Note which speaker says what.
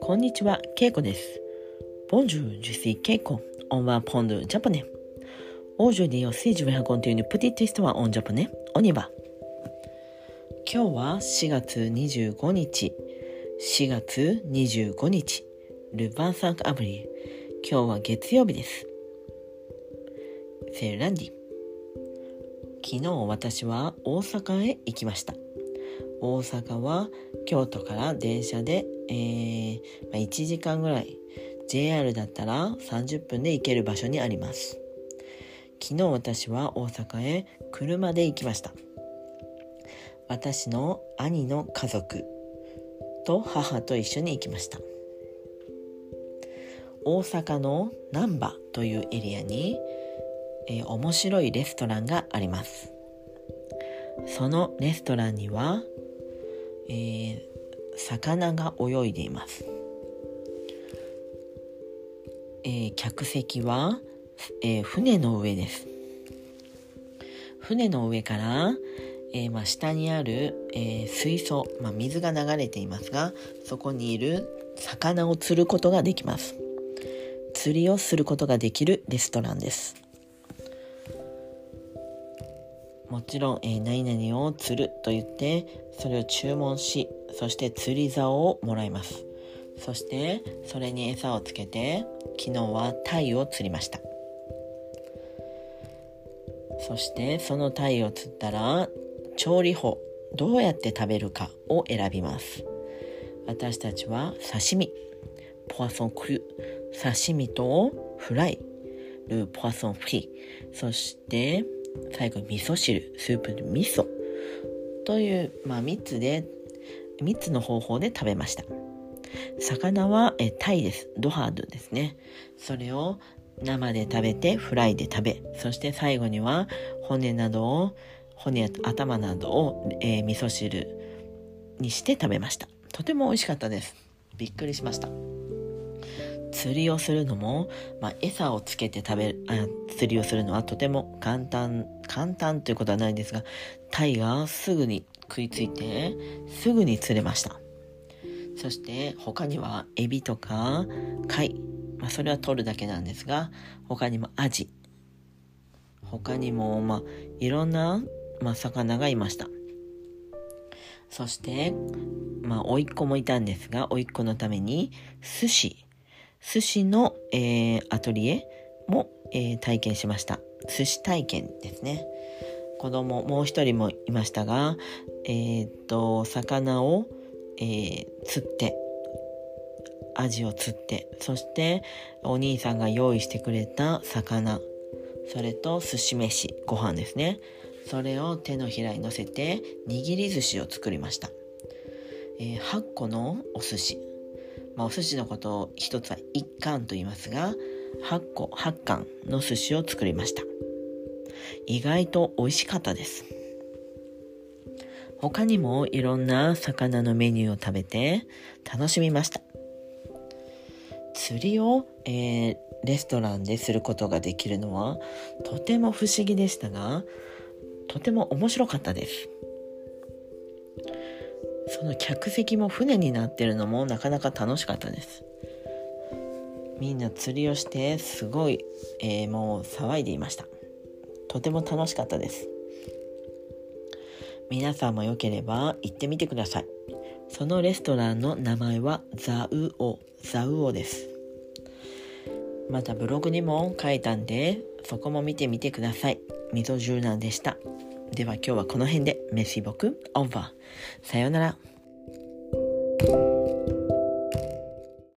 Speaker 1: こんにちは、ケイコです。Bonjour, je suis Keiko. On va apprendre japonais. Aujourd'hui aussi, je vais raconter une petite histoire en japonais. On y va. 今日は4月25日。4月25日。ルヴァンサンクアブリ今日は月曜日です。セーランディ。昨日私は大阪へ行きました。大阪は京都から電車で、えーまあ、1時間ぐらい。JR だったら30分で行ける場所にあります。昨日私は大阪へ車で行きました。私の兄の家族と母と一緒に行きました。大阪の難波というエリアに、えー面白いレストランがあります。そのレストランにはえー魚が泳いでいます、えー客席は、えー船の上です。船の上から、えーまあ、下にある、えー水槽、まあ、水が流れていますがそこにいる魚を釣ることができます。釣りをすることができるレストランです。もちろん、えー何々を釣ると言ってそれを注文しそして釣り竿をもらいます。そしてそれに餌をつけて昨日はタイを釣りました。そしてそのタイを釣ったら調理法どうやって食べるかを選びます。私たちは刺身ポワソンクル刺身とフライルポワソンフリそして最後味噌汁スープの味噌。という、まあ、3つで3つの方法で食べました。魚はえタイです。ドハードですね。それを生で食べてフライで食べそして最後には骨などを骨や頭などを、えー味噌汁にして食べました。とても美味しかったです。びっくりしました。釣りをするのも、まあ、餌をつけて食べるあ釣りをするのはとても簡単簡単ということはないんですがタイがすぐに食いついてすぐに釣れました。そして他にはエビとか貝、まあ、それは取るだけなんですが他にもアジ。他にも、まあ、いろんな、まあ、魚がいました。そして、まあ、甥っ子もいたんですが甥っ子のために寿司。寿司の、えーアトリエも、えー体験しました。寿司体験ですね。子供もう一人もいましたがえーっと魚を、えー釣ってアジを釣ってそしてお兄さんが用意してくれた魚それと寿司飯ご飯ですね。それを手のひらに乗せて握り寿司を作りました、えー8個のお寿司。まあ、お寿司のことを一つは一貫と言いますが8個8貫の寿司を作りました。意外と美味しかったです。他にもいろんな魚のメニューを食べて楽しみました。釣りを、えーレストランですることができるのはとても不思議でしたがとても面白かったです。その客席も船になってるのもなかなか楽しかったです。みんな釣りをしてすごい、えーもう騒いでいました。とても楽しかったです。皆さんもよければ行ってみてください。そのレストランの名前はザウオザウオです。またブログにも書いたんでそこも見てみてください。溝柔軟でした。では今日はこの辺で。メシボク。オーバーさようなら。